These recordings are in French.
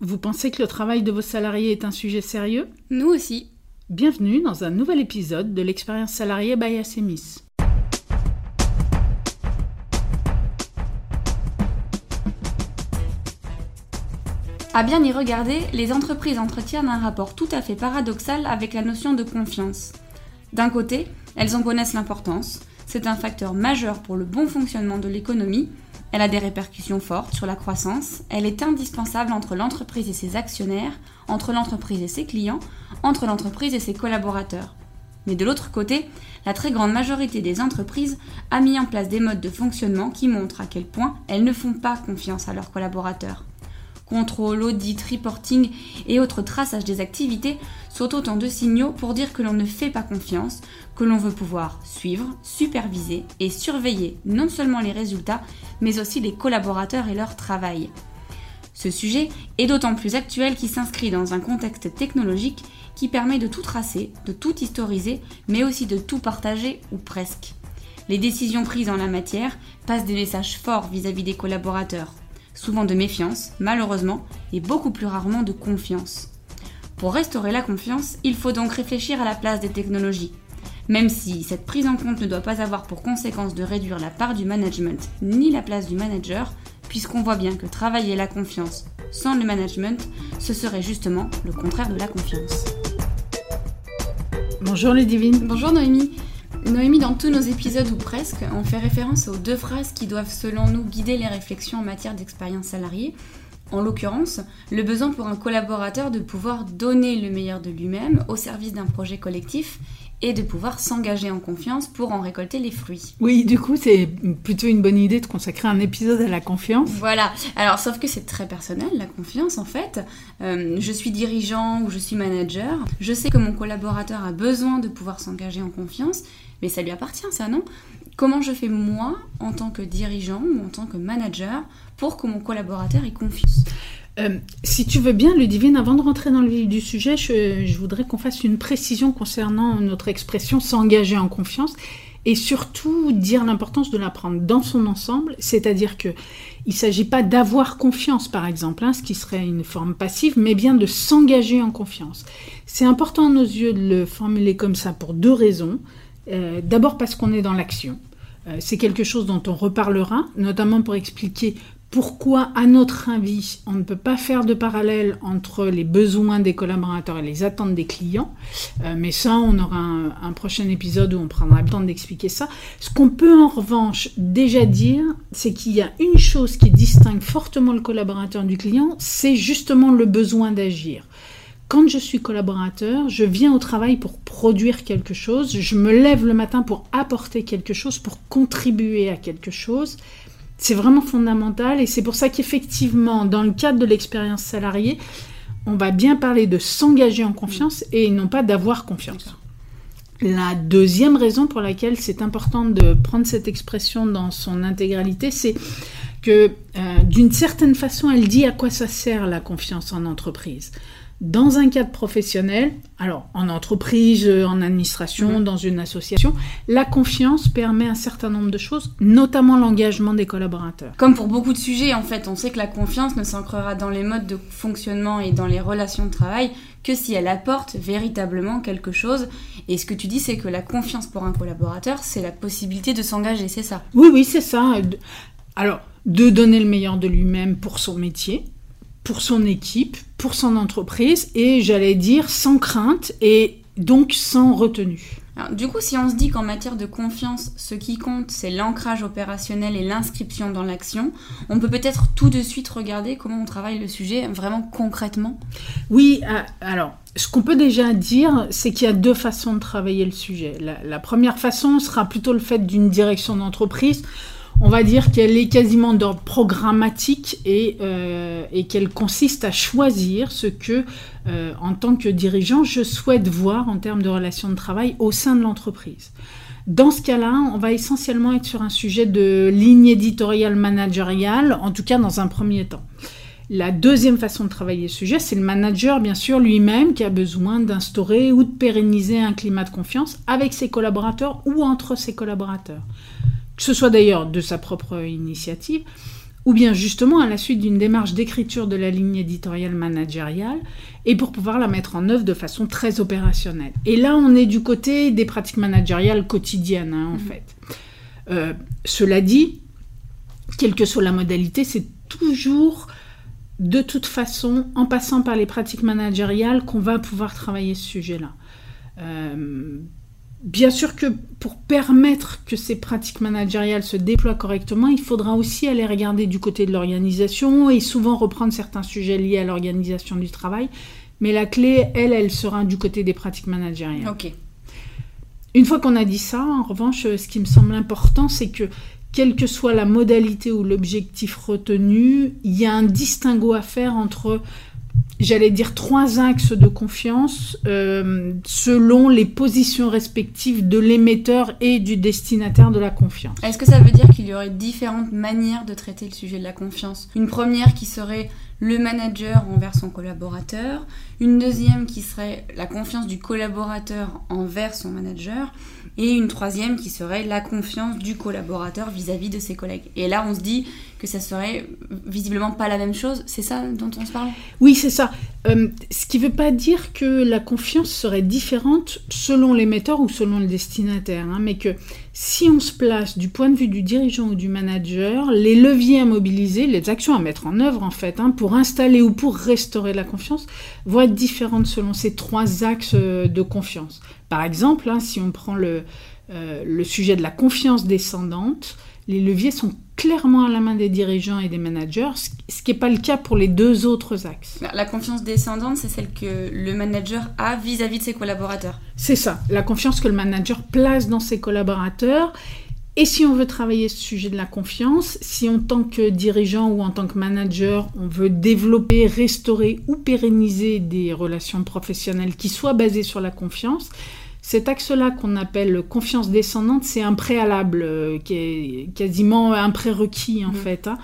Vous pensez que le travail de vos salariés est un sujet sérieux Nous aussi. Bienvenue dans un nouvel épisode de l'expérience salariée by Assemis. À bien y regarder, les entreprises entretiennent un rapport tout à fait paradoxal avec la notion de confiance. D'un côté, elles en connaissent l'importance, c'est un facteur majeur pour le bon fonctionnement de l'économie, elle a des répercussions fortes sur la croissance, elle est indispensable entre l'entreprise et ses actionnaires, entre l'entreprise et ses clients, entre l'entreprise et ses collaborateurs. Mais de l'autre côté, la très grande majorité des entreprises a mis en place des modes de fonctionnement qui montrent à quel point elles ne font pas confiance à leurs collaborateurs. Contrôle, audit, reporting et autres traçages des activités sont autant de signaux pour dire que l'on ne fait pas confiance, que l'on veut pouvoir suivre, superviser et surveiller non seulement les résultats, mais aussi les collaborateurs et leur travail. Ce sujet est d'autant plus actuel qu'il s'inscrit dans un contexte technologique qui permet de tout tracer, de tout historiser, mais aussi de tout partager ou presque. Les décisions prises en la matière passent des messages forts vis-à-vis des collaborateurs, souvent de méfiance, malheureusement, et beaucoup plus rarement de confiance. Pour restaurer la confiance, il faut donc réfléchir à la place des technologies. Même si cette prise en compte ne doit pas avoir pour conséquence de réduire la part du management ni la place du manager, puisqu'on voit bien que travailler la confiance sans le management, ce serait justement le contraire de la confiance. Bonjour les divines. Bonjour Noémie. Noémie, dans tous nos épisodes ou presque, on fait référence aux deux phrases qui doivent selon nous guider les réflexions en matière d'expérience salariée. En l'occurrence, le besoin pour un collaborateur de pouvoir donner le meilleur de lui-même au service d'un projet collectif et de pouvoir s'engager en confiance pour en récolter les fruits. Oui, du coup, c'est plutôt une bonne idée de consacrer un épisode à la confiance. Voilà. Alors, sauf que c'est très personnel, la confiance, en fait. Euh, je suis dirigeant ou je suis manager. Je sais que mon collaborateur a besoin de pouvoir s'engager en confiance, mais ça lui appartient, ça, non? Comment je fais, moi, en tant que dirigeant ou en tant que manager, pour que mon collaborateur ait confiance euh, si tu veux bien, Ludivine, avant de rentrer dans le vif du sujet, je, voudrais qu'on fasse une précision concernant notre expression s'engager en confiance et surtout dire l'importance de la prendre dans son ensemble, c'est-à-dire que il ne s'agit pas d'avoir confiance, par exemple, hein, ce qui serait une forme passive, mais bien de s'engager en confiance. C'est important à nos yeux de le formuler comme ça pour deux raisons. Euh, d'abord parce qu'on est dans l'action. Euh, c'est quelque chose dont on reparlera, notamment pour expliquer pourquoi, à notre avis, on ne peut pas faire de parallèle entre les besoins des collaborateurs et les attentes des clients. Euh, mais ça, on aura un, prochain épisode où on prendra le temps d'expliquer ça. Ce qu'on peut en revanche déjà dire, c'est qu'il y a une chose qui distingue fortement le collaborateur du client, c'est justement le besoin d'agir. Quand je suis collaborateur, je viens au travail pour produire quelque chose, je me lève le matin pour apporter quelque chose, pour contribuer à quelque chose. C'est vraiment fondamental et c'est pour ça qu'effectivement, dans le cadre de l'expérience salariée, on va bien parler de s'engager en confiance et non pas d'avoir confiance. La deuxième raison pour laquelle c'est important de prendre cette expression dans son intégralité, c'est que euh, d'une certaine façon, elle dit à quoi ça sert la confiance en entreprise dans un cadre professionnel, alors en entreprise, en administration, mhm. dans une association, la confiance permet un certain nombre de choses, notamment l'engagement des collaborateurs. Comme pour beaucoup de sujets, en fait, on sait que la confiance ne s'ancrera dans les modes de fonctionnement et dans les relations de travail que si elle apporte véritablement quelque chose. Et ce que tu dis, c'est que la confiance pour un collaborateur, c'est la possibilité de s'engager, c'est ça? Oui, oui, c'est ça. Alors, de donner le meilleur de lui-même pour son métier, pour son équipe, pour son entreprise, et j'allais dire sans crainte et donc sans retenue. du coup, si on se dit qu'en matière de confiance, ce qui compte, c'est l'ancrage opérationnel et l'inscription dans l'action, on peut peut-être tout de suite regarder comment on travaille le sujet vraiment concrètement Oui, euh, alors, ce qu'on peut déjà dire, c'est qu'il y a deux façons de travailler le sujet. la première façon sera plutôt le fait d'une direction d'entreprise on va dire qu'elle est quasiment d'ordre programmatique et, euh, qu'elle consiste à choisir ce que, euh, en tant que dirigeant, je souhaite voir en termes de relations de travail au sein de l'entreprise. Dans ce cas-là, on va essentiellement être sur un sujet de ligne éditoriale managériale, en tout cas dans un premier temps. La deuxième façon de travailler le sujet, c'est le manager, bien sûr, lui-même, qui a besoin d'instaurer ou de pérenniser un climat de confiance avec ses collaborateurs ou entre ses collaborateurs que ce soit d'ailleurs de sa propre initiative, ou bien justement à la suite d'une démarche d'écriture de la ligne éditoriale managériale, et pour pouvoir la mettre en œuvre de façon très opérationnelle. Et là, on est du côté des pratiques managériales quotidiennes, hein, en mmh. fait. Euh, cela dit, quelle que soit la modalité, c'est toujours de toute façon, en passant par les pratiques managériales, qu'on va pouvoir travailler ce sujet-là. Euh, bien sûr que pour permettre que ces pratiques managériales se déploient correctement, il faudra aussi aller regarder du côté de l'organisation et souvent reprendre certains sujets liés à l'organisation du travail. Mais la clé, elle, elle sera du côté des pratiques managériales. Ok. Une fois qu'on a dit ça, en revanche, ce qui me semble important, c'est que quelle que soit la modalité ou l'objectif retenu, il y a un distinguo à faire entre, j'allais dire, trois axes de confiance euh, selon les positions respectives de l'émetteur et du destinataire de la confiance. Est-ce que ça veut dire qu'il y aurait différentes manières de traiter le sujet de la confiance? Une première qui serait le manager envers son collaborateur, une deuxième qui serait la confiance du collaborateur envers son manager, et une troisième qui serait la confiance du collaborateur vis-à-vis de ses collègues. Et là, on se dit que ça serait visiblement pas la même chose. C'est ça dont on se parle? Oui, c'est ça. Euh, ce qui ne veut pas dire que la confiance serait différente selon l'émetteur ou selon le destinataire, hein, mais que si on se place du point de vue du dirigeant ou du manager, les leviers à mobiliser, les actions à mettre en œuvre en fait, hein, pour installer ou pour restaurer la confiance, vont être différentes selon ces trois axes euh, de confiance. Par exemple, hein, si on prend le, euh, le sujet de la confiance descendante, les leviers sont clairement à la main des dirigeants et des managers, ce qui n'est pas le cas pour les deux autres axes. La confiance descendante, c'est celle que le manager a vis-à-vis -vis de ses collaborateurs. C'est ça, la confiance que le manager place dans ses collaborateurs. Et si on veut travailler ce sujet de la confiance, si en tant que dirigeant ou en tant que manager, on veut développer, restaurer ou pérenniser des relations professionnelles qui soient basées sur la confiance, cet axe-là qu'on appelle confiance descendante, c'est un préalable euh, qui est quasiment un prérequis en mmh. fait. Hein.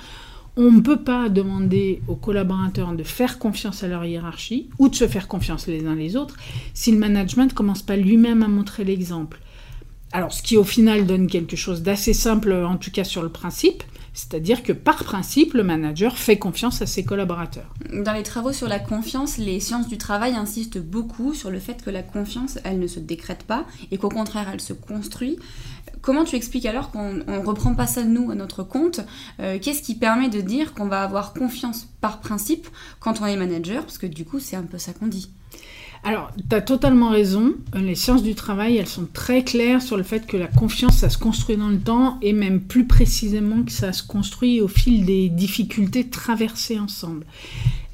On ne peut pas demander aux collaborateurs de faire confiance à leur hiérarchie ou de se faire confiance les uns les autres si le management ne commence pas lui-même à montrer l'exemple. Alors, ce qui au final donne quelque chose d'assez simple, en tout cas sur le principe, c'est-à-dire que par principe, le manager fait confiance à ses collaborateurs. Dans les travaux sur la confiance, les sciences du travail insistent beaucoup sur le fait que la confiance, elle ne se décrète pas et qu'au contraire, elle se construit. Comment tu expliques alors qu'on ne reprend pas ça nous à notre compte euh, Qu'est-ce qui permet de dire qu'on va avoir confiance par principe quand on est manager? Parce que du coup, c'est un peu ça qu'on dit. Alors, tu as totalement raison. Les sciences du travail, elles sont très claires sur le fait que la confiance, ça se construit dans le temps et même plus précisément que ça se construit au fil des difficultés traversées ensemble.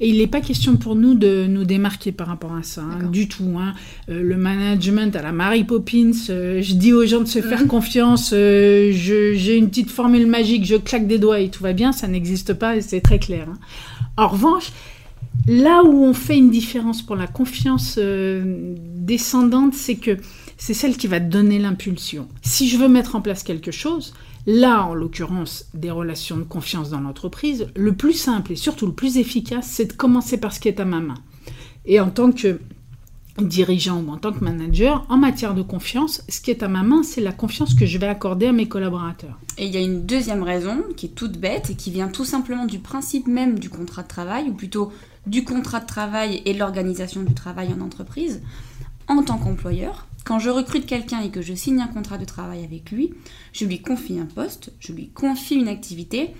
Et il n'est pas question pour nous de nous démarquer par rapport à ça, hein, du tout. Hein. Euh, le management à la Mary Poppins, euh, je dis aux gens de se faire mhm. confiance, euh, j'ai une petite formule magique, je claque des doigts et tout va bien, ça n'existe pas et c'est très clair. Hein. En revanche, Là où on fait une différence pour la confiance euh, descendante, c'est que c'est celle qui va donner l'impulsion. Si je veux mettre en place quelque chose, là, en l'occurrence, des relations de confiance dans l'entreprise, le plus simple et surtout le plus efficace, c'est de commencer par ce qui est à ma main. Et en tant que dirigeant ou en tant que manager, en matière de confiance, ce qui est à ma main, c'est la confiance que je vais accorder à mes collaborateurs. Et il y a une deuxième raison qui est toute bête et qui vient tout simplement du principe même du contrat de travail, ou plutôt du contrat de travail et de l'organisation du travail en entreprise, en tant qu'employeur, quand je recrute quelqu'un et que je signe un contrat de travail avec lui, je lui confie un poste, je lui confie une activité,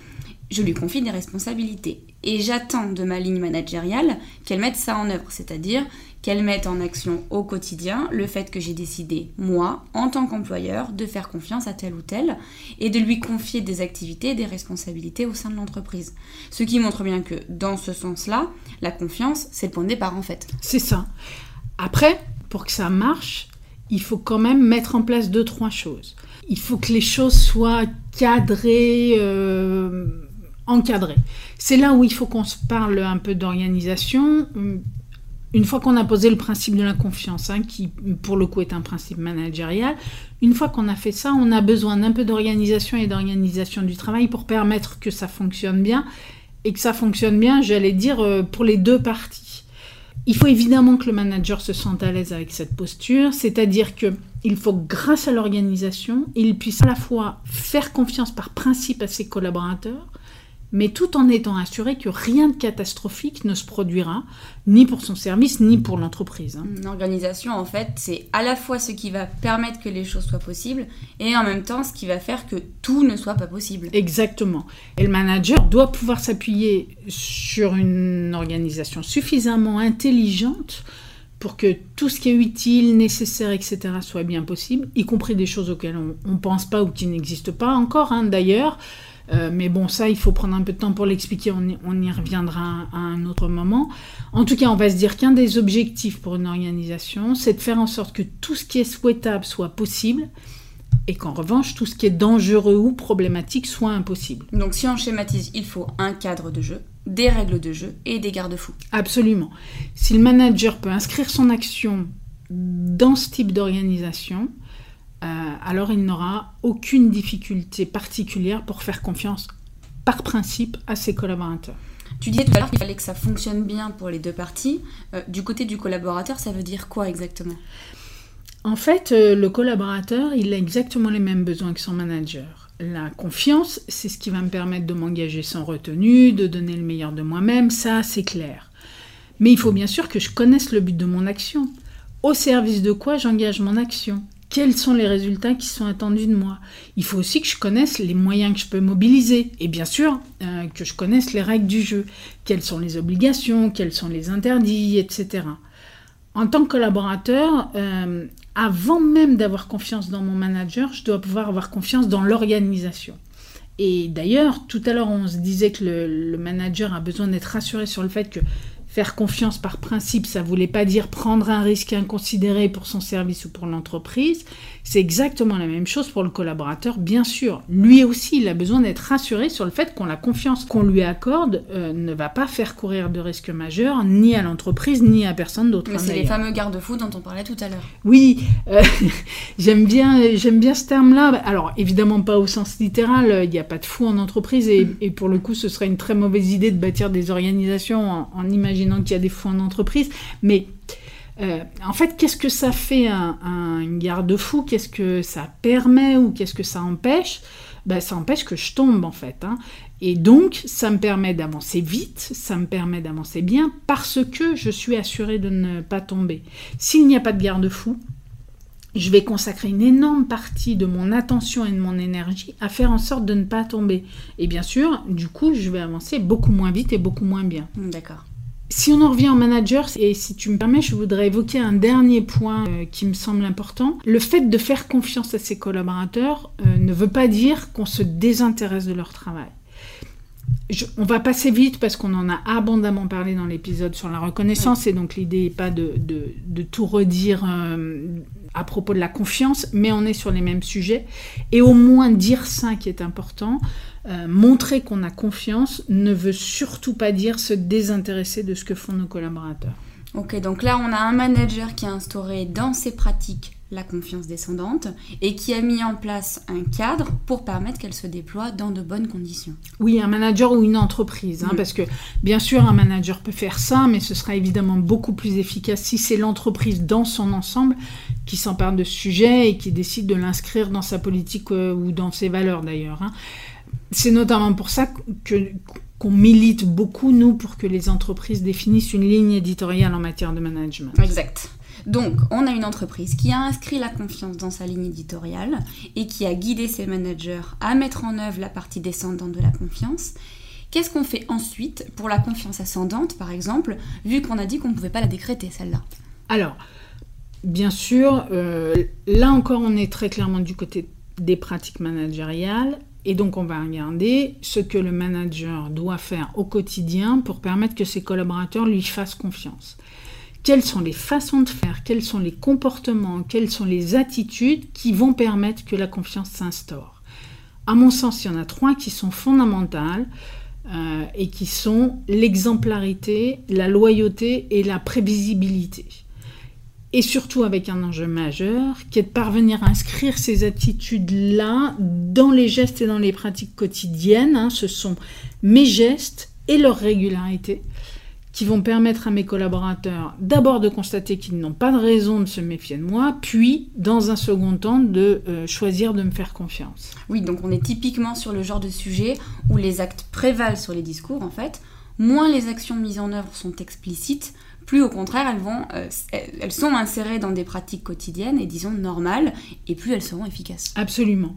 je lui confie des responsabilités. Et j'attends de ma ligne managériale qu'elle mette ça en œuvre, c'est-à-dire qu'elle mette en action au quotidien le fait que j'ai décidé, moi, en tant qu'employeur, de faire confiance à tel ou tel et de lui confier des activités, des responsabilités au sein de l'entreprise. Ce qui montre bien que dans ce sens-là, la confiance, c'est le point de départ en fait. C'est ça. Après, pour que ça marche, il faut quand même mettre en place deux, trois choses. Il faut que les choses soient cadrées. Euh, encadrées. C'est là où il faut qu'on se parle un peu d'organisation une fois qu'on a posé le principe de la confiance, hein, qui pour le coup est un principe managérial, une fois qu'on a fait ça, on a besoin d'un peu d'organisation et d'organisation du travail pour permettre que ça fonctionne bien, et que ça fonctionne bien, j'allais dire, euh, pour les deux parties. Il faut évidemment que le manager se sente à l'aise avec cette posture, c'est-à-dire que il faut, grâce à l'organisation, il puisse à la fois faire confiance par principe à ses collaborateurs, mais tout en étant assuré que rien de catastrophique ne se produira, ni pour son service, ni pour l'entreprise. hein. Une organisation, en fait, c'est à la fois ce qui va permettre que les choses soient possibles et en même temps ce qui va faire que tout ne soit pas possible. Exactement. Et le manager doit pouvoir s'appuyer sur une organisation suffisamment intelligente pour que tout ce qui est utile, nécessaire, etc. soit bien possible, y compris des choses auxquelles on ne pense pas ou qui n'existent pas encore, hein, d'ailleurs. Euh, mais bon, ça, il faut prendre un peu de temps pour l'expliquer, on y, on y reviendra à un autre moment. En tout cas, on va se dire qu'un des objectifs pour une organisation, c'est de faire en sorte que tout ce qui est souhaitable soit possible, et qu'en revanche, tout ce qui est dangereux ou problématique soit impossible. Donc si on schématise, il faut un cadre de jeu, des règles de jeu et des garde-fous. Absolument. Si le manager peut inscrire son action dans ce type d'organisation, euh, alors il n'aura aucune difficulté particulière pour faire confiance par principe à ses collaborateurs. Tu disais tout à l'heure qu'il fallait que ça fonctionne bien pour les deux parties. Euh, du côté du collaborateur, ça veut dire quoi exactement? En fait, euh, le collaborateur, il a exactement les mêmes besoins que son manager. La confiance, c'est ce qui va me permettre de m'engager sans retenue, de donner le meilleur de moi-même, ça c'est clair. Mais il faut bien sûr que je connaisse le but de mon action. Au service de quoi j'engage mon action? Quels sont les résultats qui sont attendus de moi Il faut aussi que je connaisse les moyens que je peux mobiliser. Et bien sûr, euh, que je connaisse les règles du jeu. Quelles sont les obligations, quels sont les interdits, etc. En tant que collaborateur, euh, avant même d'avoir confiance dans mon manager, je dois pouvoir avoir confiance dans l'organisation. Et d'ailleurs, tout à l'heure, on se disait que le, le manager a besoin d'être rassuré sur le fait que faire confiance par principe, ça ne voulait pas dire prendre un risque inconsidéré pour son service ou pour l'entreprise. C'est exactement la même chose pour le collaborateur, bien sûr. Lui aussi, il a besoin d'être rassuré sur le fait qu'on la confiance qu'on lui accorde euh, ne va pas faire courir de risques majeurs ni à l'entreprise ni à personne d'autre. Mais hein, c'est les fameux garde-fous dont on parlait tout à l'heure. Oui, euh, j'aime bien, j'aime bien ce terme-là. Alors évidemment pas au sens littéral, euh, il n'y a pas de fou en entreprise et, et pour le coup ce serait une très mauvaise idée de bâtir des organisations en, en imaginant qu'il y a des fous en entreprise. Mais euh, en fait, qu'est-ce que ça fait un, un garde-fou Qu'est-ce que ça permet ou qu'est-ce que ça empêche? Ben, Ça empêche que je tombe en fait. hein. Et donc, ça me permet d'avancer vite, ça me permet d'avancer bien parce que je suis assurée de ne pas tomber. S'il n'y a pas de garde-fou, je vais consacrer une énorme partie de mon attention et de mon énergie à faire en sorte de ne pas tomber. Et bien sûr, du coup, je vais avancer beaucoup moins vite et beaucoup moins bien. D'accord. Si on en revient en manager, et si tu me permets, je voudrais évoquer un dernier point euh, qui me semble important. Le fait de faire confiance à ses collaborateurs euh, ne veut pas dire qu'on se désintéresse de leur travail. Je- on va passer vite parce qu'on en a abondamment parlé dans l'épisode sur la reconnaissance et donc l'idée n'est pas de, de- de tout redire euh, à propos de la confiance, mais on est sur les mêmes sujets. Et au moins dire ça qui est important, euh, montrer qu'on a confiance ne veut surtout pas dire se désintéresser de ce que font nos collaborateurs. Ok, donc là on a un manager qui a instauré dans ses pratiques la confiance descendante et qui a mis en place un cadre pour permettre qu'elle se déploie dans de bonnes conditions. Oui, un manager ou une entreprise, hein, Oui. parce que bien sûr un manager peut faire ça, mais ce sera évidemment beaucoup plus efficace si c'est l'entreprise dans son ensemble qui s'empare de ce sujet et qui décide de l'inscrire dans sa politique euh, ou dans ses valeurs d'ailleurs. hein. C'est notamment pour ça que qu'on milite beaucoup, nous, pour que les entreprises définissent une ligne éditoriale en matière de management. Exact. Donc, on a une entreprise qui a inscrit la confiance dans sa ligne éditoriale et qui a guidé ses managers à mettre en œuvre la partie descendante de la confiance. Qu'est-ce qu'on fait ensuite pour la confiance ascendante, par exemple, vu qu'on a dit qu'on ne pouvait pas la décréter, celle-là? Alors, bien sûr, euh, là encore, on est très clairement du côté des pratiques managériales. Et donc, on va regarder ce que le manager doit faire au quotidien pour permettre que ses collaborateurs lui fassent confiance. Quelles sont les façons de faire, quels sont les comportements, quelles sont les attitudes qui vont permettre que la confiance s'instaure? À mon sens, il y en a trois qui sont fondamentales euh, et qui sont l'exemplarité, la loyauté et la prévisibilité et surtout avec un enjeu majeur, qui est de parvenir à inscrire ces attitudes-là dans les gestes et dans les pratiques quotidiennes. hein. ce sont mes gestes et leur régularité qui vont permettre à mes collaborateurs d'abord de constater qu'ils n'ont pas de raison de se méfier de moi, puis dans un second temps de euh, choisir de me faire confiance. Oui, donc on est typiquement sur le genre de sujet où les actes prévalent sur les discours en fait, moins les actions mises en œuvre sont explicites, plus au contraire elles, vont, euh, elles sont insérées dans des pratiques quotidiennes et disons normales, et plus elles seront efficaces. Absolument.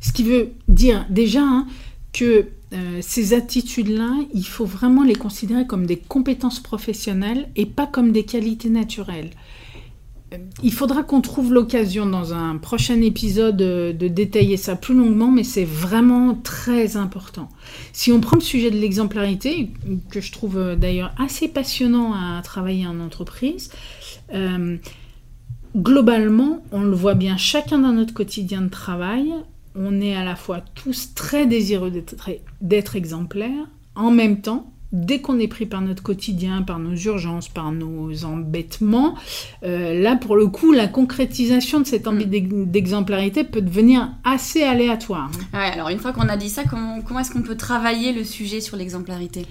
Ce qui veut dire déjà hein, que euh, ces attitudes-là, il faut vraiment les considérer comme des compétences professionnelles et pas comme des qualités naturelles. Euh, il faudra qu'on trouve l'occasion dans un prochain épisode de, de détailler ça plus longuement, mais c'est vraiment très important. Si on prend le sujet de l'exemplarité, que je trouve euh, d'ailleurs assez passionnant à travailler en entreprise, euh, globalement, on le voit bien chacun dans notre quotidien de travail, on est à la fois tous très désireux d'être exemplaires, en même temps, dès qu'on est pris par notre quotidien, par nos urgences, par nos embêtements, euh, là pour le coup, la concrétisation de cette envie mm. d'exemplarité peut devenir assez aléatoire. Ouais, alors une fois qu'on a dit ça, comment, comment est-ce qu'on peut travailler le sujet sur l'exemplarité?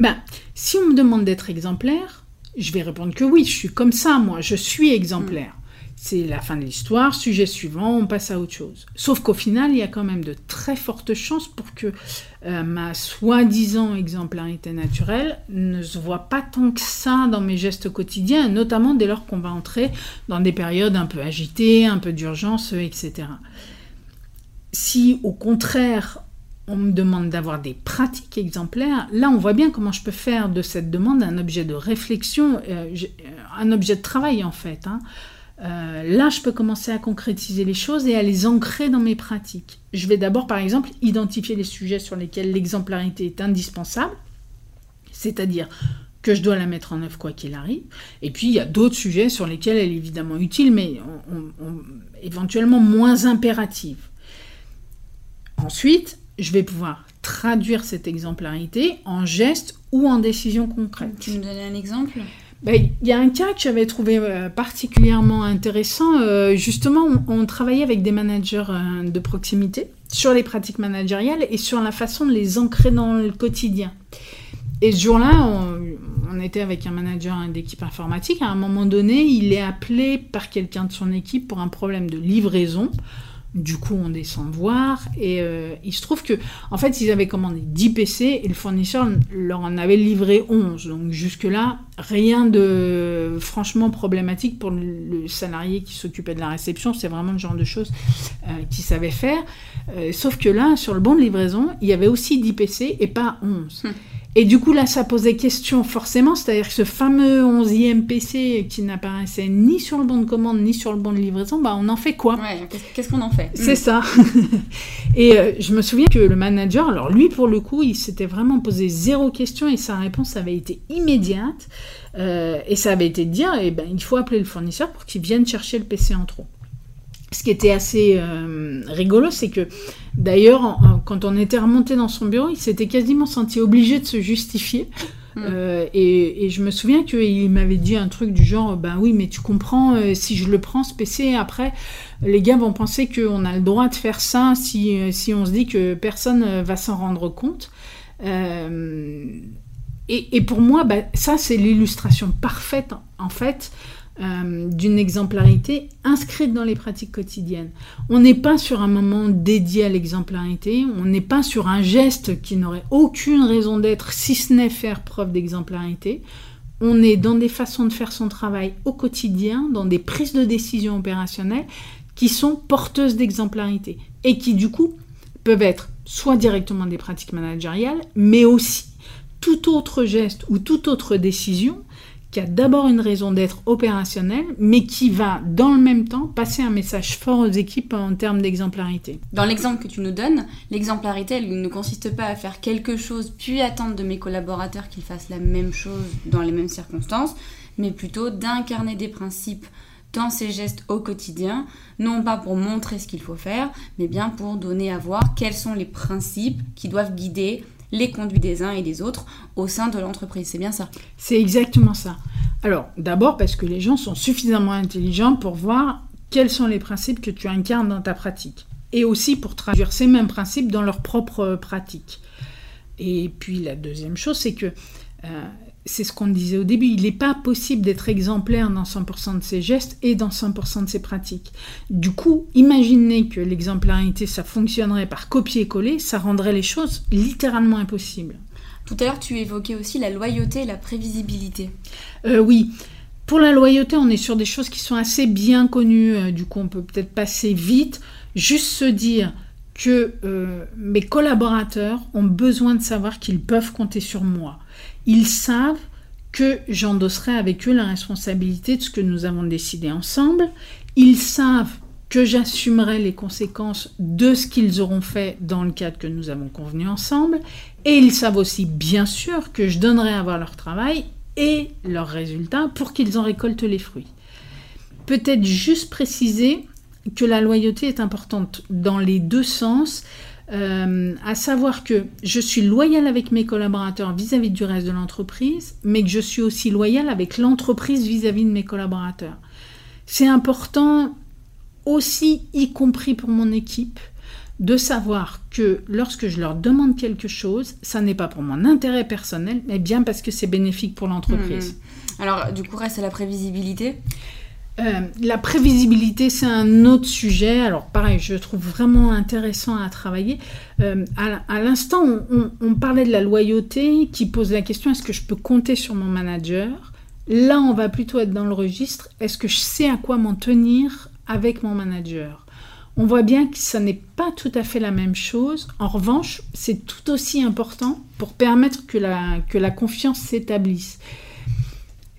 Ben, Si on me demande d'être exemplaire, je vais répondre que oui, je suis comme ça, moi, je suis exemplaire. C'est la fin de l'histoire, sujet suivant, on passe à autre chose. Sauf qu'au final, il y a quand même de très fortes chances pour que euh, ma soi-disant exemplarité naturelle ne se voit pas tant que ça dans mes gestes quotidiens, notamment dès lors qu'on va entrer dans des périodes un peu agitées, un peu d'urgence, etc. Si au contraire, on me demande d'avoir des pratiques exemplaires, là on voit bien comment je peux faire de cette demande un objet de réflexion, euh, un objet de travail en fait. Hein. Euh, là, je peux commencer à concrétiser les choses et à les ancrer dans mes pratiques. Je vais d'abord, par exemple, identifier les sujets sur lesquels l'exemplarité est indispensable, c'est-à-dire que je dois la mettre en œuvre quoi qu'il arrive. Et puis, il y a d'autres sujets sur lesquels elle est évidemment utile, mais éventuellement moins impérative. Ensuite, je vais pouvoir traduire cette exemplarité en gestes ou en décisions concrètes. Tu me donnes un exemple? Il y a un cas que j'avais trouvé euh, particulièrement intéressant. Euh, justement, on, travaillait avec des managers euh, de proximité sur les pratiques managériales et sur la façon de les ancrer dans le quotidien. Et ce jour-là, on, était avec un manager d'équipe informatique. À un moment donné, il est appelé par quelqu'un de son équipe pour un problème de livraison. Du coup, on descend voir et euh, il se trouve que, en fait, ils avaient commandé 10 PC et le fournisseur leur en avait livré 11. Donc jusque-là, rien de franchement problématique pour le salarié qui s'occupait de la réception. C'est vraiment le genre de choses euh, qu'il savait faire. Euh, sauf que là, sur le bon de livraison, il y avait aussi 10 PC et pas 11. Et du coup, là, ça posait question forcément, c'est-à-dire que ce fameux 11e PC qui n'apparaissait ni sur le bon de commande ni sur le bon de livraison, bah, on en fait quoi? Ouais, qu'est-ce qu'on en fait? C'est ça. et euh, je me souviens que le manager, alors lui, pour le coup, il s'était vraiment posé zéro question et sa réponse avait été immédiate. Euh, et ça avait été de dire, eh ben, il faut appeler le fournisseur pour qu'il vienne chercher le PC en trop ce qui était assez euh, rigolo, c'est que d'ailleurs, quand on était remonté dans son bureau, il s'était quasiment senti obligé de se justifier. Hmm. Euh, et, je me souviens qu'il m'avait dit un truc du genre, ben oui, mais tu comprends, euh, si je le prends ce PC, après, les gars vont penser qu'on a le droit de faire ça si, si on se dit que personne va s'en rendre compte. Et, pour moi, ben, ça, c'est l'illustration parfaite, en fait, euh, d'une exemplarité inscrite dans les pratiques quotidiennes. On n'est pas sur un moment dédié à l'exemplarité, on n'est pas sur un geste qui n'aurait aucune raison d'être si ce n'est faire preuve d'exemplarité. On est dans des façons de faire son travail au quotidien, dans des prises de décision opérationnelles qui sont porteuses d'exemplarité et qui du coup peuvent être soit directement des pratiques managériales, mais aussi tout autre geste ou toute autre décision qui a d'abord une raison d'être opérationnelle, mais qui va dans le même temps passer un message fort aux équipes en termes d'exemplarité. Dans l'exemple que tu nous donnes, l'exemplarité, elle ne consiste pas à faire quelque chose puis attendre de mes collaborateurs qu'ils fassent la même chose dans les mêmes circonstances, mais plutôt d'incarner des principes dans ces gestes au quotidien, non pas pour montrer ce qu'il faut faire, mais bien pour donner à voir quels sont les principes qui doivent guider les conduits des uns et des autres au sein de l'entreprise. C'est bien ça C'est exactement ça. Alors, d'abord parce que les gens sont suffisamment intelligents pour voir quels sont les principes que tu incarnes dans ta pratique. Et aussi pour traduire ces mêmes principes dans leur propre pratique. Et puis la deuxième chose, c'est que euh, c'est ce qu'on disait au début, il n'est pas possible d'être exemplaire dans 100% de ses gestes et dans 100% de ses pratiques. Du coup, imaginez que l'exemplarité, ça fonctionnerait par copier-coller, ça rendrait les choses littéralement impossibles. Tout à l'heure, tu évoquais aussi la loyauté et la prévisibilité. Euh, oui. Pour la loyauté, on est sur des choses qui sont assez bien connues, euh, du coup on peut peut-être passer vite, juste se dire que euh, mes collaborateurs ont besoin de savoir qu'ils peuvent compter sur moi. Ils savent que j'endosserai avec eux la responsabilité de ce que nous avons décidé ensemble. Ils savent que j'assumerai les conséquences de ce qu'ils auront fait dans le cadre que nous avons convenu ensemble. Et ils savent aussi, bien sûr, que je donnerai à voir leur travail et leurs résultats pour qu'ils en récoltent les fruits. Peut-être juste préciser que la loyauté est importante dans les deux sens, euh, à savoir que je suis loyale avec mes collaborateurs vis-à-vis du reste de l'entreprise, mais que je suis aussi loyale avec l'entreprise vis-à-vis de mes collaborateurs. C'est important aussi, y compris pour mon équipe, de savoir que lorsque je leur demande quelque chose, ça n'est pas pour mon intérêt personnel, mais bien parce que c'est bénéfique pour l'entreprise. Hmm. Alors, du coup, reste la prévisibilité? Euh, la prévisibilité, c'est un autre sujet. Alors, pareil, je trouve vraiment intéressant à travailler. Euh, à, l'instant, on, parlait de la loyauté qui pose la question est-ce que je peux compter sur mon manager? Là, on va plutôt être dans le registre est-ce que je sais à quoi m'en tenir avec mon manager? On voit bien que ça n'est pas tout à fait la même chose. En revanche, c'est tout aussi important pour permettre que la, que la confiance s'établisse.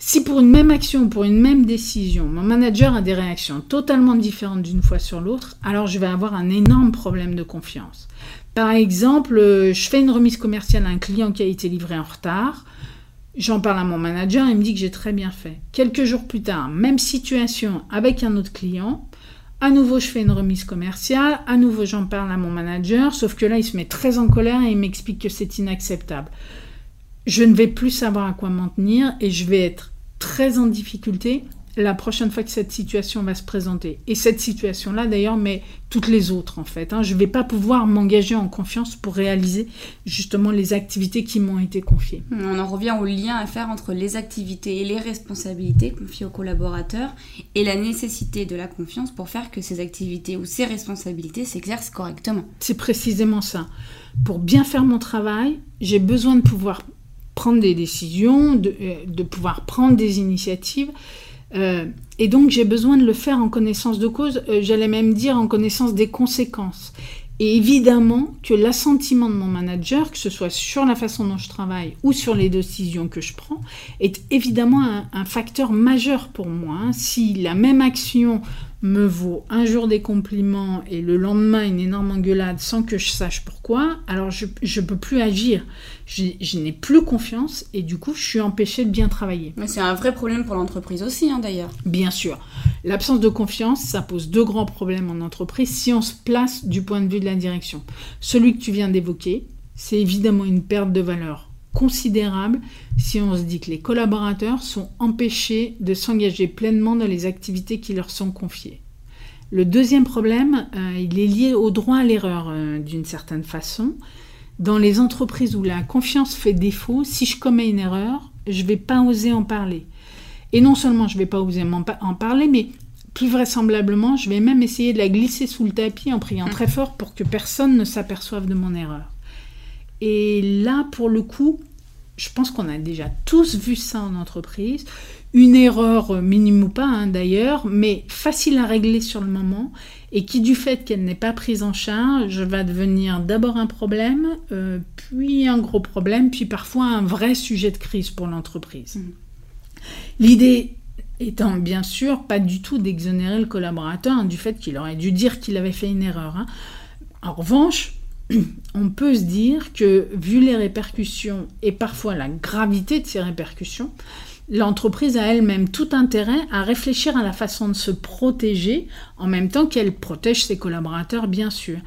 Si pour une même action, pour une même décision, mon manager a des réactions totalement différentes d'une fois sur l'autre, alors je vais avoir un énorme problème de confiance. Par exemple, je fais une remise commerciale à un client qui a été livré en retard. J'en parle à mon manager, il me dit que j'ai très bien fait. Quelques jours plus tard, même situation avec un autre client. À nouveau, je fais une remise commerciale. À nouveau, j'en parle à mon manager. Sauf que là, il se met très en colère et il m'explique que c'est inacceptable. Je ne vais plus savoir à quoi m'en tenir et je vais être très en difficulté la prochaine fois que cette situation va se présenter. Et cette situation-là, d'ailleurs, mais toutes les autres, en fait. Hein. Je ne vais pas pouvoir m'engager en confiance pour réaliser justement les activités qui m'ont été confiées. On en revient au lien à faire entre les activités et les responsabilités confiées aux collaborateurs et la nécessité de la confiance pour faire que ces activités ou ces responsabilités s'exercent correctement. C'est précisément ça. Pour bien faire mon travail, j'ai besoin de pouvoir prendre des décisions, de, euh, de pouvoir prendre des initiatives euh, et donc j'ai besoin de le faire en connaissance de cause, euh, j'allais même dire en connaissance des conséquences. Et évidemment que l'assentiment de mon manager, que ce soit sur la façon dont je travaille ou sur les décisions que je prends, est évidemment un, facteur majeur pour moi. Hein. Si la même action me vaut un jour des compliments et le lendemain une énorme engueulade sans que je sache pourquoi, alors je ne peux plus agir. Je, n'ai plus confiance et du coup je suis empêchée de bien travailler. Mais c'est un vrai problème pour l'entreprise aussi hein, d'ailleurs. Bien sûr. L'absence de confiance, ça pose deux grands problèmes en entreprise si on se place du point de vue de la direction. Celui que tu viens d'évoquer, c'est évidemment une perte de valeur considérable si on se dit que les collaborateurs sont empêchés de s'engager pleinement dans les activités qui leur sont confiées. Le deuxième problème, euh, il est lié au droit à l'erreur euh, d'une certaine façon. Dans les entreprises où la confiance fait défaut, si je commets une erreur, je ne vais pas oser en parler. Et non seulement je ne vais pas oser en parler, mais plus vraisemblablement, je vais même essayer de la glisser sous le tapis en priant très fort pour que personne ne s'aperçoive de mon erreur. Et là, pour le coup, je pense qu'on a déjà tous vu ça en entreprise. Une erreur euh, minime ou pas hein, d'ailleurs, mais facile à régler sur le moment et qui du fait qu'elle n'est pas prise en charge va devenir d'abord un problème, euh, puis un gros problème, puis parfois un vrai sujet de crise pour l'entreprise. Mmh. L'idée étant bien sûr pas du tout d'exonérer le collaborateur hein, du fait qu'il aurait dû dire qu'il avait fait une erreur. Hein. En revanche, on peut se dire que, vu les répercussions et parfois la gravité de ces répercussions, l'entreprise a elle-même tout intérêt à réfléchir à la façon de se protéger en même temps qu'elle protège ses collaborateurs, bien sûr.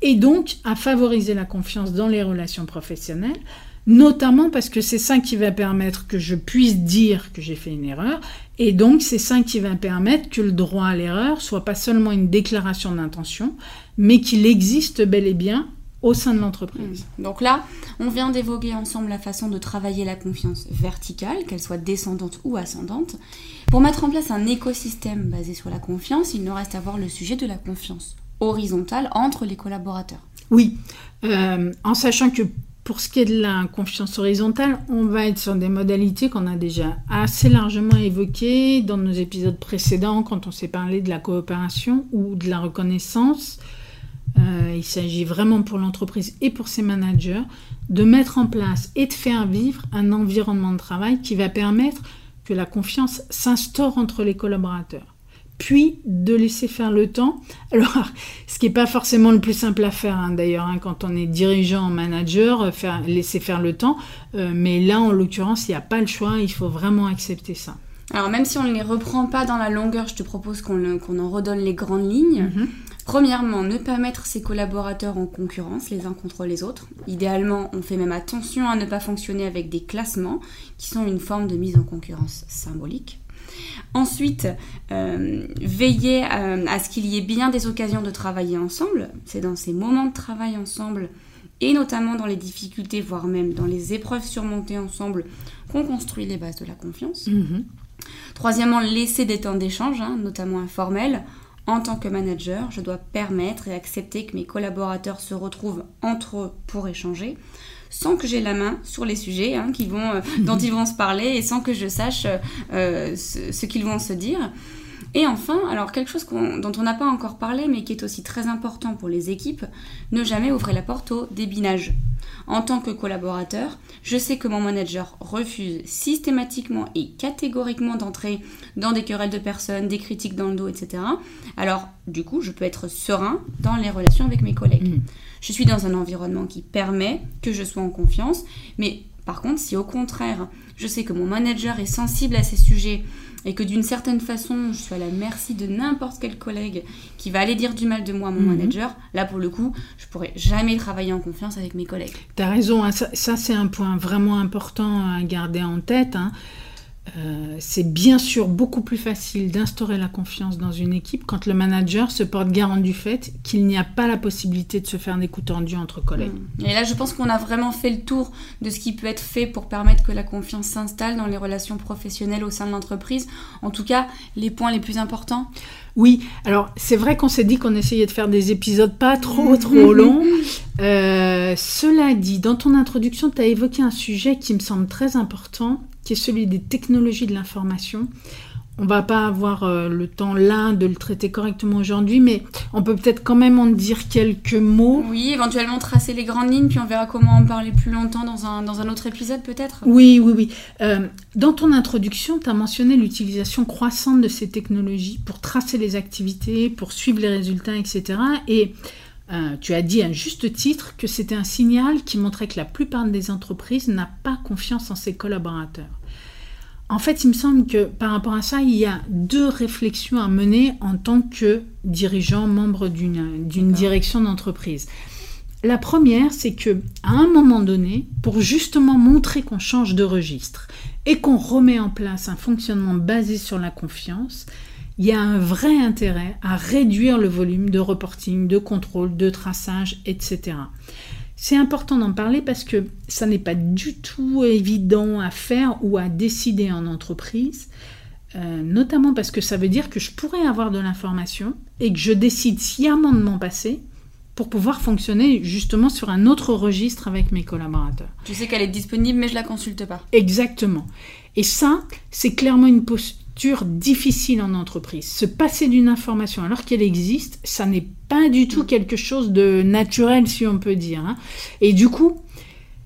Et donc à favoriser la confiance dans les relations professionnelles, notamment parce que c'est ça qui va permettre que je puisse dire que j'ai fait une erreur, et donc c'est ça qui va permettre que le droit à l'erreur soit pas seulement une déclaration d'intention, mais qu'il existe bel et bien au sein de l'entreprise. Mmh. Donc là, on vient d'évoquer ensemble la façon de travailler la confiance verticale, qu'elle soit descendante ou ascendante. Pour mettre en place un écosystème basé sur la confiance, il nous reste à voir le sujet de la confiance horizontale entre les collaborateurs. Oui, euh, en sachant que pour ce qui est de la confiance horizontale, on va être sur des modalités qu'on a déjà assez largement évoquées dans nos épisodes précédents quand on s'est parlé de la coopération ou de la reconnaissance. Euh, il s'agit vraiment pour l'entreprise et pour ses managers de mettre en place et de faire vivre un environnement de travail qui va permettre que la confiance s'instaure entre les collaborateurs puis de laisser faire le temps. Alors, ce qui n'est pas forcément le plus simple à faire, hein, d'ailleurs, hein, quand on est dirigeant, manager, euh, faire, laisser faire le temps. Euh, mais là, en l'occurrence, il n'y a pas le choix, il faut vraiment accepter ça. Alors, même si on ne les reprend pas dans la longueur, je te propose qu'on en redonne les grandes lignes. Mhm. Premièrement, ne pas mettre ses collaborateurs en concurrence les uns contre les autres. Idéalement, on fait même attention à ne pas fonctionner avec des classements qui sont une forme de mise en concurrence symbolique. Ensuite, euh, veiller euh, à, ce qu'il y ait bien des occasions de travailler ensemble. C'est dans ces moments de travail ensemble et notamment dans les difficultés, voire même dans les épreuves surmontées ensemble, qu'on construit les bases de la confiance. Mhm. Troisièmement, laisser des temps d'échange, hein, notamment informels. En tant que manager, je dois permettre et accepter que mes collaborateurs se retrouvent entre eux pour échanger sans que j'ai la main sur les sujets hein, euh, dont ils vont se parler et sans que je sache euh, ce, qu'ils vont se dire. Et enfin, alors quelque chose dont on n'a pas encore parlé, mais qui est aussi très important pour les équipes, ne jamais ouvrir la porte au débinage. En tant que collaborateur, je sais que mon manager refuse systématiquement et catégoriquement d'entrer dans des querelles de personnes, des critiques dans le dos, etc. Alors, du coup, je peux être serein dans les relations avec mes collègues. Mmh. Je suis dans un environnement qui permet que je sois en confiance, mais par contre, si au contraire, je sais que mon manager est sensible à ces sujets et que d'une certaine façon, je suis à la merci de n'importe quel collègue qui va aller dire du mal de moi à mon mhm. manager, là pour le coup, je pourrais jamais travailler en confiance avec mes collègues. Tu as raison, hein, ça, ça c'est un point vraiment important à garder en tête. Hein. Euh, c'est bien sûr beaucoup plus facile d'instaurer la confiance dans une équipe quand le manager se porte garant du fait qu'il n'y a pas la possibilité de se faire des coups tendus entre collègues. Mmh. Et là, je pense qu'on a vraiment fait le tour de ce qui peut être fait pour permettre que la confiance s'installe dans les relations professionnelles au sein de l'entreprise. En tout cas, les points les plus importants. Oui, alors c'est vrai qu'on s'est dit qu'on essayait de faire des épisodes pas trop trop longs. Euh, cela dit, dans ton introduction, tu as évoqué un sujet qui me semble très important qui est celui des technologies de l'information. On va pas avoir euh, le temps là de le traiter correctement aujourd'hui, mais on peut peut-être quand même en dire quelques mots. Oui, éventuellement tracer les grandes lignes, puis on verra comment en parler plus longtemps dans un, dans un autre épisode peut-être. Oui, oui, oui. Euh, dans ton introduction, tu as mentionné l'utilisation croissante de ces technologies pour tracer les activités, pour suivre les résultats, etc. Et euh, tu as dit à juste titre que c'était un signal qui montrait que la plupart des entreprises n'a pas confiance en ses collaborateurs. En fait, il me semble que par rapport à ça, il y a deux réflexions à mener en tant que dirigeant, membre d'une direction d'entreprise. La première, c'est que à un moment donné, pour justement montrer qu'on change de registre et qu'on remet en place un fonctionnement basé sur la confiance, il y a un vrai intérêt à réduire le volume de reporting, de contrôle, de traçage, etc. C'est important d'en parler parce que ça n'est pas du tout évident à faire ou à décider en entreprise, euh, notamment parce que ça veut dire que je pourrais avoir de l'information et que je décide sciemment passer pour pouvoir fonctionner justement sur un autre registre avec mes collaborateurs. Je sais qu'elle est disponible mais je la consulte pas. Exactement. Et ça, c'est clairement une, difficile en entreprise. Se passer d'une information alors qu'elle existe, ça n'est pas du tout quelque chose de naturel, si on peut dire. Hein. Et du coup,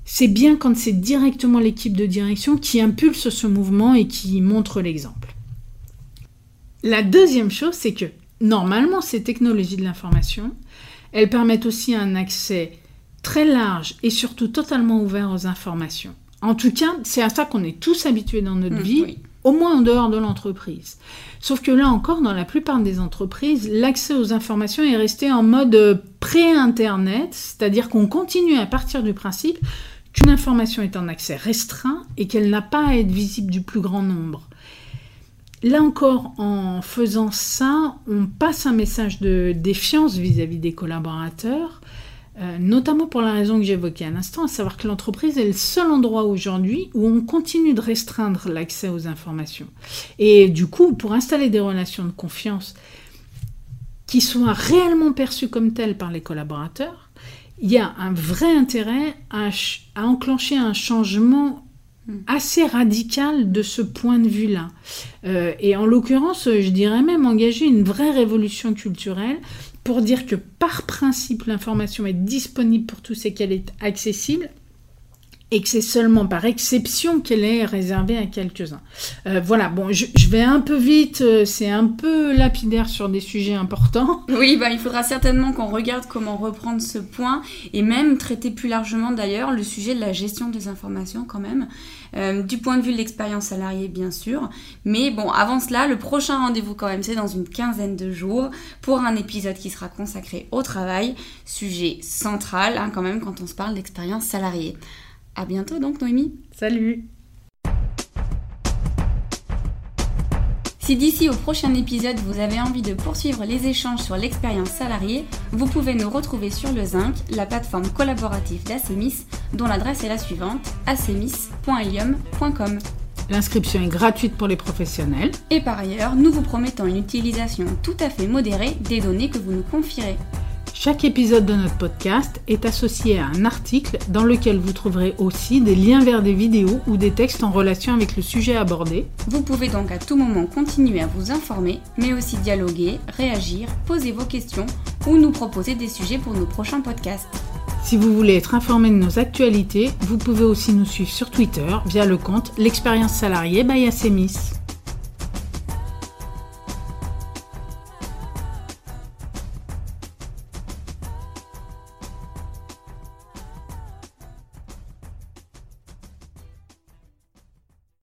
c'est bien quand c'est directement l'équipe de direction qui impulse ce mouvement et qui montre l'exemple. La deuxième chose, c'est que normalement, ces technologies de l'information, elles permettent aussi un accès très large et surtout totalement ouvert aux informations. En tout cas, c'est à ça qu'on est tous habitués dans notre mmh, vie au moins en dehors de l'entreprise. Sauf que là encore, dans la plupart des entreprises, l'accès aux informations est resté en mode pré-internet, c'est-à-dire qu'on continue à partir du principe qu'une information est en accès restreint et qu'elle n'a pas à être visible du plus grand nombre. Là encore, en faisant ça, on passe un message de défiance vis-à-vis des collaborateurs. Euh, notamment pour la raison que j'évoquais à l'instant, à savoir que l'entreprise est le seul endroit aujourd'hui où on continue de restreindre l'accès aux informations. Et du coup, pour installer des relations de confiance qui soient réellement perçues comme telles par les collaborateurs, il y a un vrai intérêt à, enclencher un changement hmm. assez radical de ce point de vue-là. Euh, et en l'occurrence, je dirais même engager une vraie révolution culturelle pour dire que par principe l'information est disponible pour tous et qu'elle est accessible et que c'est seulement par exception qu'elle est réservée à quelques-uns. Euh, voilà, bon, je, vais un peu vite, euh, c'est un peu lapidaire sur des sujets importants. Oui, bah, il faudra certainement qu'on regarde comment reprendre ce point et même traiter plus largement d'ailleurs le sujet de la gestion des informations quand même. Euh, du point de vue de l'expérience salariée, bien sûr. Mais bon, avant cela, le prochain rendez-vous quand même, c'est dans une quinzaine de jours pour un épisode qui sera consacré au travail, sujet central hein, quand même quand on se parle d'expérience salariée. À bientôt donc, Noémie. Salut. Si d'ici au prochain épisode vous avez envie de poursuivre les échanges sur l'expérience salariée, vous pouvez nous retrouver sur le Zinc, la plateforme collaborative d'Acemis, dont l'adresse est la suivante acemis.helium.com. L'inscription est gratuite pour les professionnels. Et par ailleurs, nous vous promettons une utilisation tout à fait modérée des données que vous nous confierez. Chaque épisode de notre podcast est associé à un article dans lequel vous trouverez aussi des liens vers des vidéos ou des textes en relation avec le sujet abordé. Vous pouvez donc à tout moment continuer à vous informer, mais aussi dialoguer, réagir, poser vos questions ou nous proposer des sujets pour nos prochains podcasts. Si vous voulez être informé de nos actualités, vous pouvez aussi nous suivre sur Twitter via le compte L'expérience salariée by Asemis.